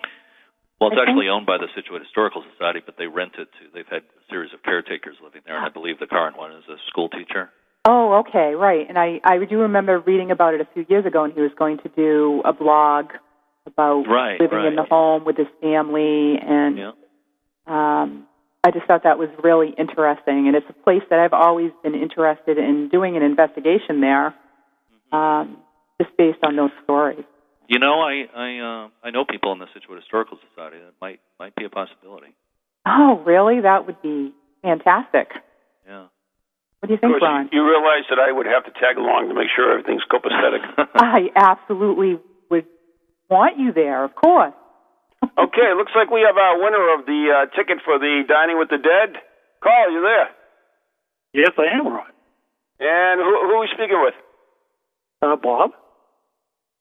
Well, it's I think- actually owned by the Scituate Historical Society, but they rent it to. They've had a series of caretakers living there, and I believe the current one is a school teacher. Oh, okay, right. And I, I do remember reading about it a few years ago, and he was going to do a blog about Right, living in the home with his family, and Yeah. um, I just thought that was really interesting. And it's a place that I've always been interested in doing an investigation there, Mm-hmm. um, just based on those stories. You know, I I uh, I know people in the Scituate Historical Society that might might be a possibility. Oh, really? That would be fantastic. Yeah. What do you Of think, course, Ron? you, you realize that I would have to tag along to make sure everything's copacetic. I absolutely would want you there, of course. Okay, looks like we have our winner of the uh, ticket for the Dining with the Dead. Carl, you there? Yes, I am, Ron. And who, who are we speaking with? Uh, Bob?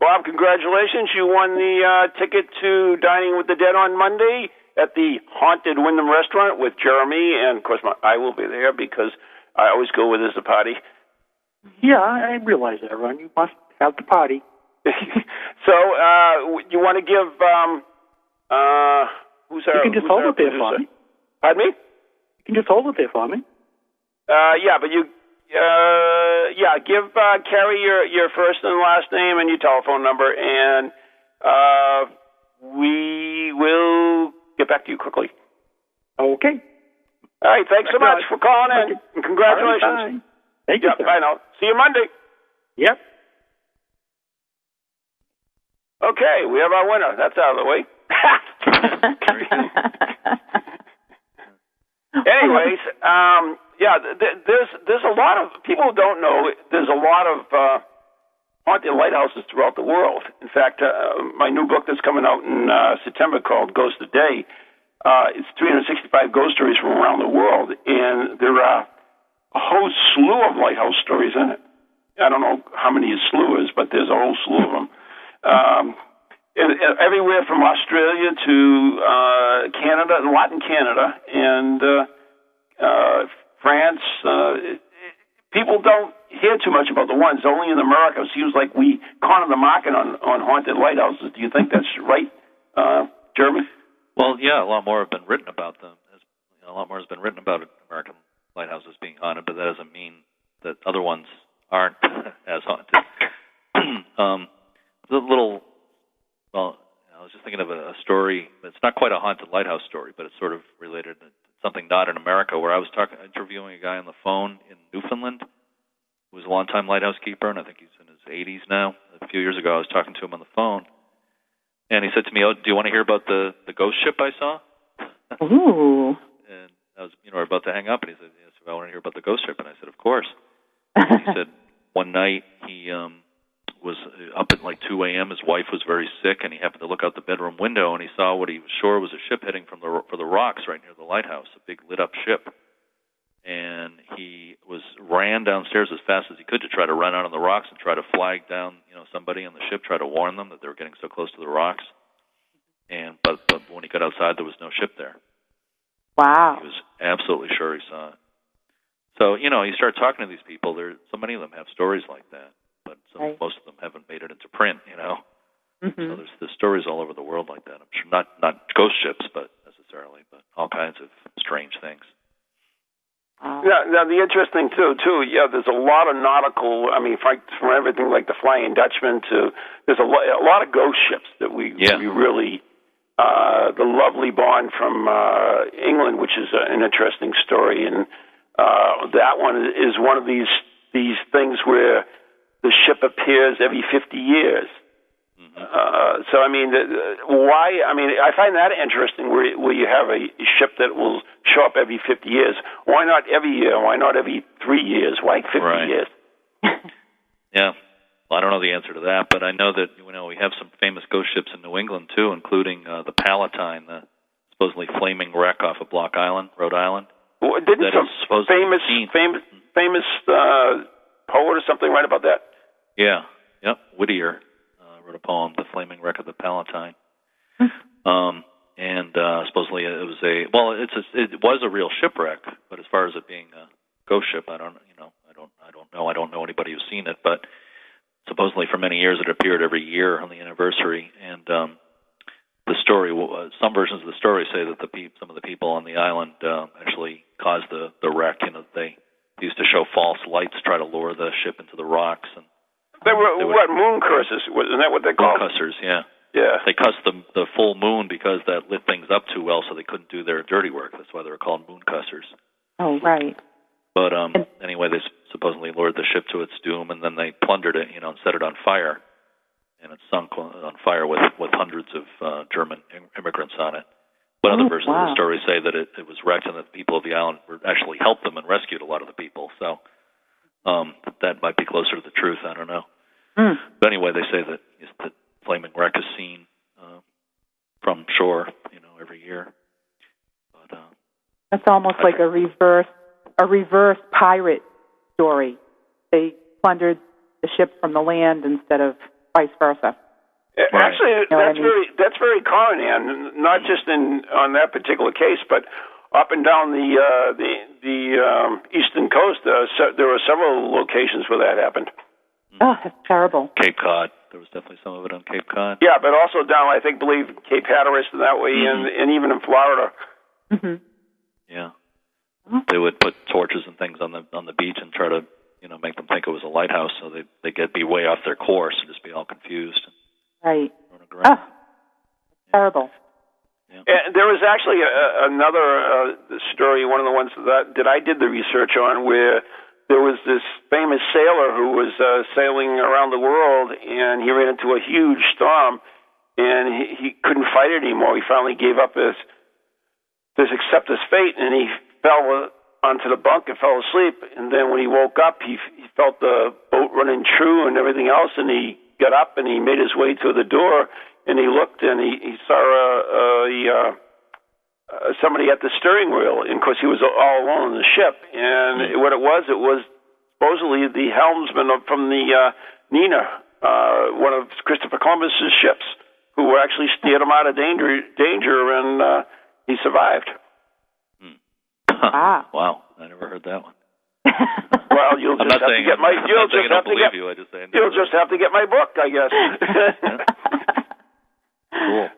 Bob, congratulations. You won the uh, ticket to Dining with the Dead on Monday at the Haunted Windham Restaurant with Jeremy. And, of course, my, I will be there because I always go with as a party. Yeah, I I realize that, Ron. You must have the party. so, uh, you want to give. Um, uh, who's our. you can just hold it there for me. Pardon me? You can just hold it there for me. Uh, yeah, but you, uh, yeah, give uh, Carrie your your first and last name and your telephone number, and uh, we will get back to you quickly. Okay. All right, thanks so much for calling in, and congratulations. Right. Thank you, Yep, now. See you Monday. Yep. Okay, we have our winner. That's out of the way. Anyways, um, yeah, th- th- there's there's a lot of people who don't know. There's a lot of uh, haunted lighthouses throughout the world. In fact, uh, my new book that's coming out in uh, September called Ghost a Day. Uh, it's 365 ghost stories from around the world, and there are a whole slew of lighthouse stories in it. I don't know how many his slew is, but there's a whole slew of them. Um, everywhere from Australia to uh, Canada, a lot in Canada, and uh, uh, France. Uh, people don't hear too much about the ones. Only in America, it seems like we corner the market on, on haunted lighthouses. Do you think that's right, uh, Jeremy? Well, yeah, a lot more have been written about them. A lot more has been written about American lighthouses being haunted, but that doesn't mean that other ones aren't as haunted. um, the little, well, I was just thinking of a, a story. It's not quite a haunted lighthouse story, but it's sort of related to something not in America. Where I was talking, interviewing a guy on the phone in Newfoundland who was a longtime lighthouse keeper, and I think he's in his 80s now. A few years ago, I was talking to him on the phone, and he said to me, "Oh, do you want to hear about the the ghost ship I saw?" Ooh. and I was, you know, about to hang up, and he said, "Yes, I want to hear about the ghost ship." And I said, "Of course." he said one night he um was up at like 2 a.m. His wife was very sick, and he happened to look out the bedroom window, and he saw what he was sure was a ship heading from the for the rocks right near the lighthouse, a big lit up ship. And he was ran downstairs as fast as he could to try to run out on the rocks and try to flag down, you know, somebody on the ship, try to warn them that they were getting so close to the rocks. And but but when he got outside, there was no ship there. Wow. He was absolutely sure he saw it. So you know, you start talking to these people. There, so many of them have stories like that, but some, Right. most of them haven't made it into print. You know, so hmm there's there's stories all over the world like that. I'm sure not not ghost ships, but necessarily, but all kinds of strange things. Wow. Yeah, now the interesting too, too, yeah, there's a lot of nautical. I mean, from, from everything like the Flying Dutchman to there's a, lo- a lot of ghost ships that we Yeah. we really. Uh, the Lovibond from uh, England, which is uh, an interesting story, and uh, that one is one of these these things where the ship appears every 50 years. Uh, so I mean, the, the- why? I mean, I find that interesting. Where where you have a ship that will show up every 50 years. Why not every year? Why not every three years? Why 50 Right. years? Yeah. Well, I don't know the answer to that, but I know that you know we have some famous ghost ships in New England too, including uh, the Palatine, the supposedly flaming wreck off of Block Island, Rhode Island. Well, Didn't That some supposedly famous famous famous uh, poet or something write about that? Yeah. Yep. Whittier uh, wrote a poem, "The Flaming Wreck of the Palatine." um, and uh, supposedly it was a well, it's a, it was a real shipwreck, but as far as it being a ghost ship, I don't you know I don't I don't know I don't know anybody who's seen it, but supposedly for many years it appeared every year on the anniversary, and um, the story uh, some versions of the story say that the peop some of the people on the island uh, actually caused the the wreck. You know they used to show false lights to try to lure the ship into the rocks and They were They would- what moon curses? Isn't that what they're moon called? cussers. Yeah. Yeah. They cussed the the full moon because that lit things up too well, so they couldn't do their dirty work. That's why they were called moon cussers. Oh, right. But um And- anyway, they supposedly lured the ship to its doom, and then they plundered it, you know, and set it on fire, and it sunk on on fire with with hundreds of uh, German im- immigrants on it. But other Oh, versions of the story say that it, it was wrecked, and that the people of the island were actually helped them and rescued a lot of the people. So um that might be closer to the truth. I don't know. Mm. But anyway, they say that yes, the flaming wreck is seen uh, from shore, you know, every year. But uh, That's almost like a reverse a reverse pirate story. They plundered the ship from the land instead of vice versa. Right. Actually, Know what I that's mean? very that's very common, and not just in on that particular case, but up and down the uh, the the um, eastern coast. Uh, so, there were several locations where that happened. Oh, that's terrible. Cape Cod, there was definitely some of it on Cape Cod. Yeah, but also down, I think, believe Cape Hatteras and that way, and Mm-hmm. and even in Florida. hmm Yeah, they would put torches and things on the on the beach and try to you know make them think it was a lighthouse, so they they get be way off their course and just be all confused. And run aground. Oh, terrible. And there was actually a, another uh, story, one of the ones that that I did the research on, where there was this famous sailor who was uh, sailing around the world, and he ran into a huge storm, and he, he couldn't fight it anymore. He finally gave up his this accept his fate, and he fell uh, onto the bunk and fell asleep. And then when he woke up, he, he felt the boat running true and everything else, and he got up and he made his way to the door, and he looked and he, he saw a, a, uh, uh, somebody at the steering wheel, and of course he was all alone on the ship. And what it was, it was supposedly the helmsman of, from the uh, Nina, uh, one of Christopher Columbus's ships, who actually steered him out of danger, danger, and uh, he survived. Wow. wow, I never heard that one. Well, you'll I'm just not have saying to get my. I'm You'll not just have don't to believe get. you. I just say You'll never just have to get my book, I guess. cool.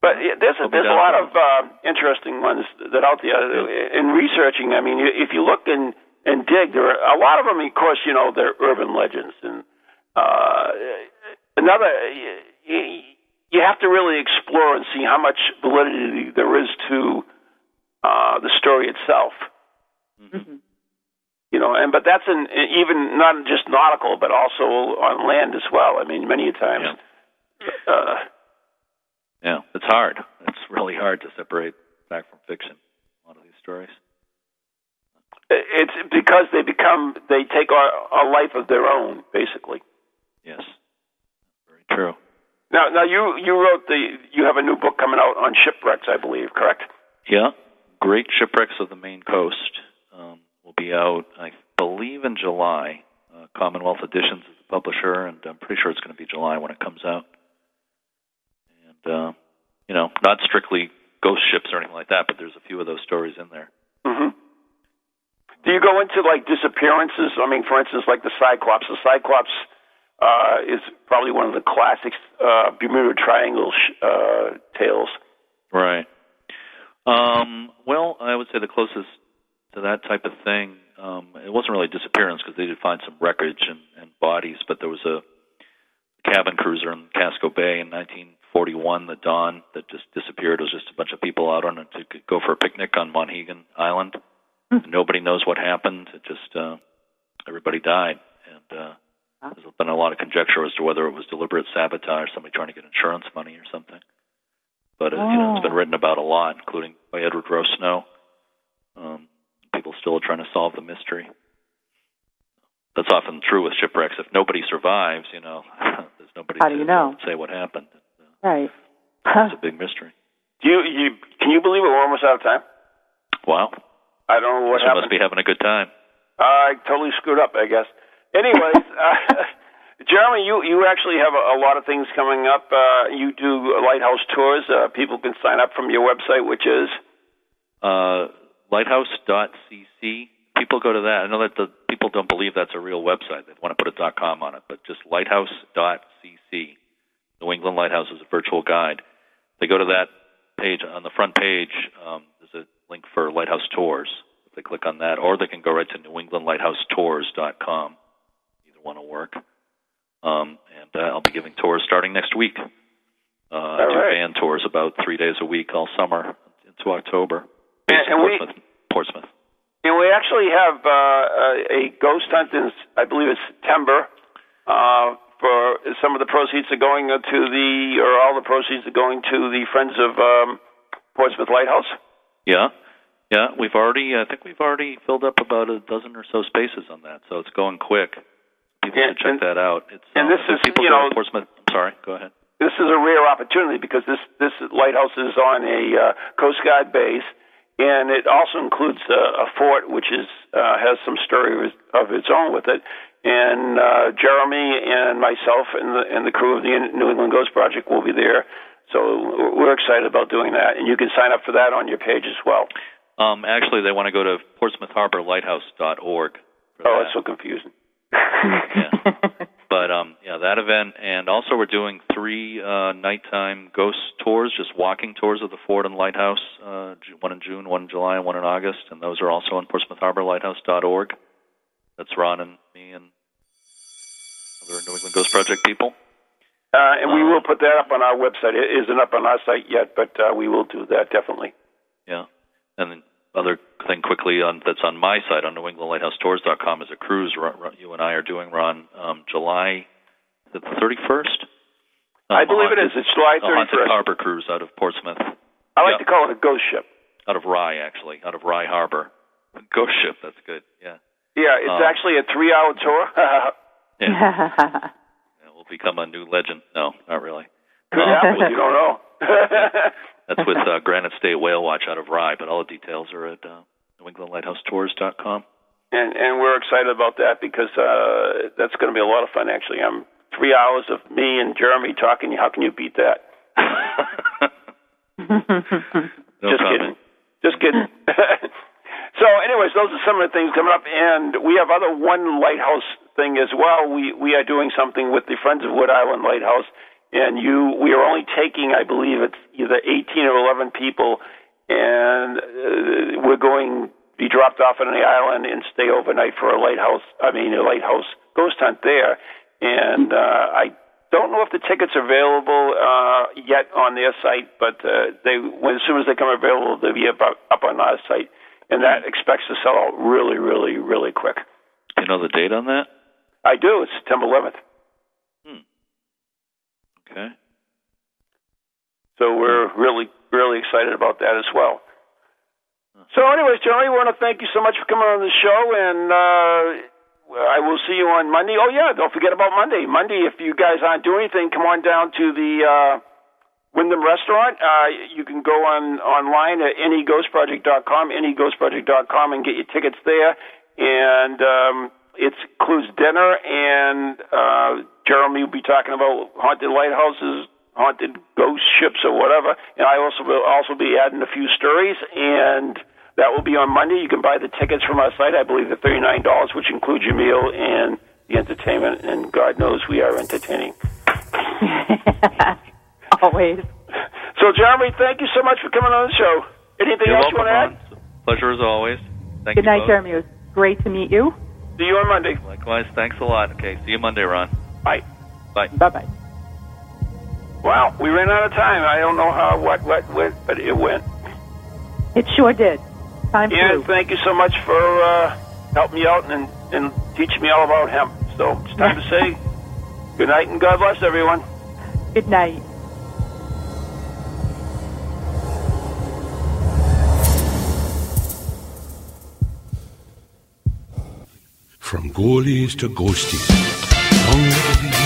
But yeah, there's a, I'll there's a lot of uh, interesting ones that out there in researching. I mean, if you look and and dig, there are a lot of them. Of course, you know they're urban legends, and uh, another you, you have to really explore and see how much validity there is to uh, the story itself. You know, and but that's in even not just nautical, but also on land as well. I mean, many times. Uh, Yeah, it's hard. It's really hard to separate fact from fiction. A lot of these stories. It's because they become they take a, a life of their own, basically. Yes, very true. Now, now you you wrote the you have a new book coming out on shipwrecks, I believe, correct? Yeah, Great Shipwrecks of the Maine Coast will be out, I believe, in July. Uh, Commonwealth Editions is the publisher, and I'm pretty sure it's going to be July when it comes out. And uh, you know, not strictly ghost ships or anything like that, but there's a few of those stories in there. hmm Do you go into like disappearances? I mean, for instance, like the Cyclops. The Cyclops uh, is probably one of the classic uh, Bermuda Triangle sh- uh, tales. Right. Um, well, I would say the closest to that type of thing, um, it wasn't really a disappearance because they did find some wreckage and, and bodies, but there was a cabin cruiser in Casco Bay in 1941, the Dawn, that just disappeared. It was just a bunch of people out on it to go for a picnic on Monhegan Island. Nobody knows what happened. It just uh, everybody died, and uh, there's been a lot of conjecture as to whether it was deliberate sabotage, somebody trying to get insurance money or something. But uh, you know, it's been written about a lot, including by Edward Rowe Snow. Um, people still are trying to solve the mystery. That's often true with shipwrecks. If nobody survives, you know, there's nobody How to do you know? say what happened. Right. It's a big mystery. Do you, you can you believe it? We're almost out of time. Wow. I don't know what you happened. must be having a good time. I totally screwed up, I guess. Anyways, uh, Jeremy, you you actually have a, a lot of things coming up. Uh, you do lighthouse tours. Uh, people can sign up from your website, which is Uh, lighthouse.cc. People go to that. I know that the people don't believe that's a real website. They want to put a .com on it, but just lighthouse.cc. New England Lighthouse is a virtual guide. They go to that page on the front page. Um, there's a link for lighthouse tours. If they click on that, or they can go right to NewEnglandLighthouseTours.com. Either one will work. Um, and uh, I'll be giving tours starting next week. Uh, I do right. van tours about three days a week all summer into October. And- Based in and we- Portsmouth. Portsmouth. And we actually have uh, a, a ghost hunt in, I believe it's September. Uh, for some of the proceeds are going to the, or all the proceeds are going to the Friends of um, Portsmouth Lighthouse. Yeah, yeah. We've already, I think we've already filled up about a dozen or so spaces on that, so it's going quick. People Yeah, should check and- that out. It's and uh, this is, people you know- to Portsmouth. I'm sorry. Go ahead. This is a rare opportunity because this this lighthouse is on a uh, Coast Guard base, and it also includes a, a fort which is uh, has some story of, of its own with it. And uh, Jeremy and myself and the and the crew of the New England Ghost Project will be there. So we're excited about doing that, and you can sign up for that on your page as well. Um, actually, they want to go to PortsmouthHarborLighthouse.org. for Oh, that. it's so confusing. yeah. Yeah, that event, and also we're doing three uh, nighttime ghost tours, just walking tours of the fort and lighthouse. Uh, one in June, one in July, and one in August, and those are also on PortsmouthHarborLighthouse.org. That's Ron and me and other New England Ghost Project people. Uh, and we will put that up on our website. It isn't up on our site yet, but uh, we will do that definitely. Yeah. And then other thing quickly on that's on my site on NewEnglandLighthouseTours.com is a cruise Ron, Ron, you and I are doing, Ron, um, July the 31st. I believe it is. It's July 31st. A haunted 31st. harbor cruise out of Portsmouth, I like Yeah. to call it a ghost ship. out of Rye actually, out of Rye Harbor. A Ghost ship, that's good. Yeah. Yeah, it's Um, actually a three-hour tour. Yeah. It will become a new legend. No, not really. Could Um, happen. You don't know. That's with uh, Granite State Whale Watch out of Rye, but all the details are at uh, NewEnglandLighthouseTours.com. and and we're excited about that because uh, that's going to be a lot of fun. Actually, I'm three hours of me and Jeremy talking. How can you beat that? No Just comment. kidding. Just kidding. so, anyways, those are some of the things coming up, and we have other one lighthouse thing as well. We we are doing something with the Friends of Wood Island Lighthouse, and you we are only taking, I believe, it's either 18 or 11 people, and uh, we're going be dropped off on the island and stay overnight for a lighthouse. I mean, a lighthouse ghost hunt there, and uh, I don't know if the tickets are available uh, yet on their site, but uh, they when as soon as they come available, they'll be up, up on our site, and that expects to sell out really, really, really quick. Do you know the date on that? I do. It's September 11th. Okay. So we're really, really excited about that as well. So, anyways, Johnny, we want to thank you so much for coming on the show, and uh, I will see you on Monday. Oh yeah, don't forget about Monday. Monday, if you guys aren't doing anything, come on down to the uh, Windham Restaurant. Uh, you can go on online at neghostproject.com, neghostproject.com, and get your tickets there. And um, it includes dinner, and uh, Jeremy will be talking about haunted lighthouses, haunted ghost ships, or whatever. And I also will also be adding a few stories, and that will be on Monday. You can buy the tickets from our site. I believe they're thirty nine dollars, which includes your meal and the entertainment. And God knows we are entertaining. Always. So, Jeremy, thank you so much for coming on the show. Anything You're else you want to add? Ron. Pleasure as always. Thank Good you night, both. Jeremy. It was great to meet you. See you on Monday. Likewise. Thanks a lot. Okay. See you Monday, Ron. Bye. Bye. Bye bye. Wow, we ran out of time. I don't know how what what went, but it went. It sure did. Time And flew. thank you so much for uh, helping me out and and teaching me all about hemp. So it's time to say good night and God bless everyone. Good night. From goalies to ghosties, long live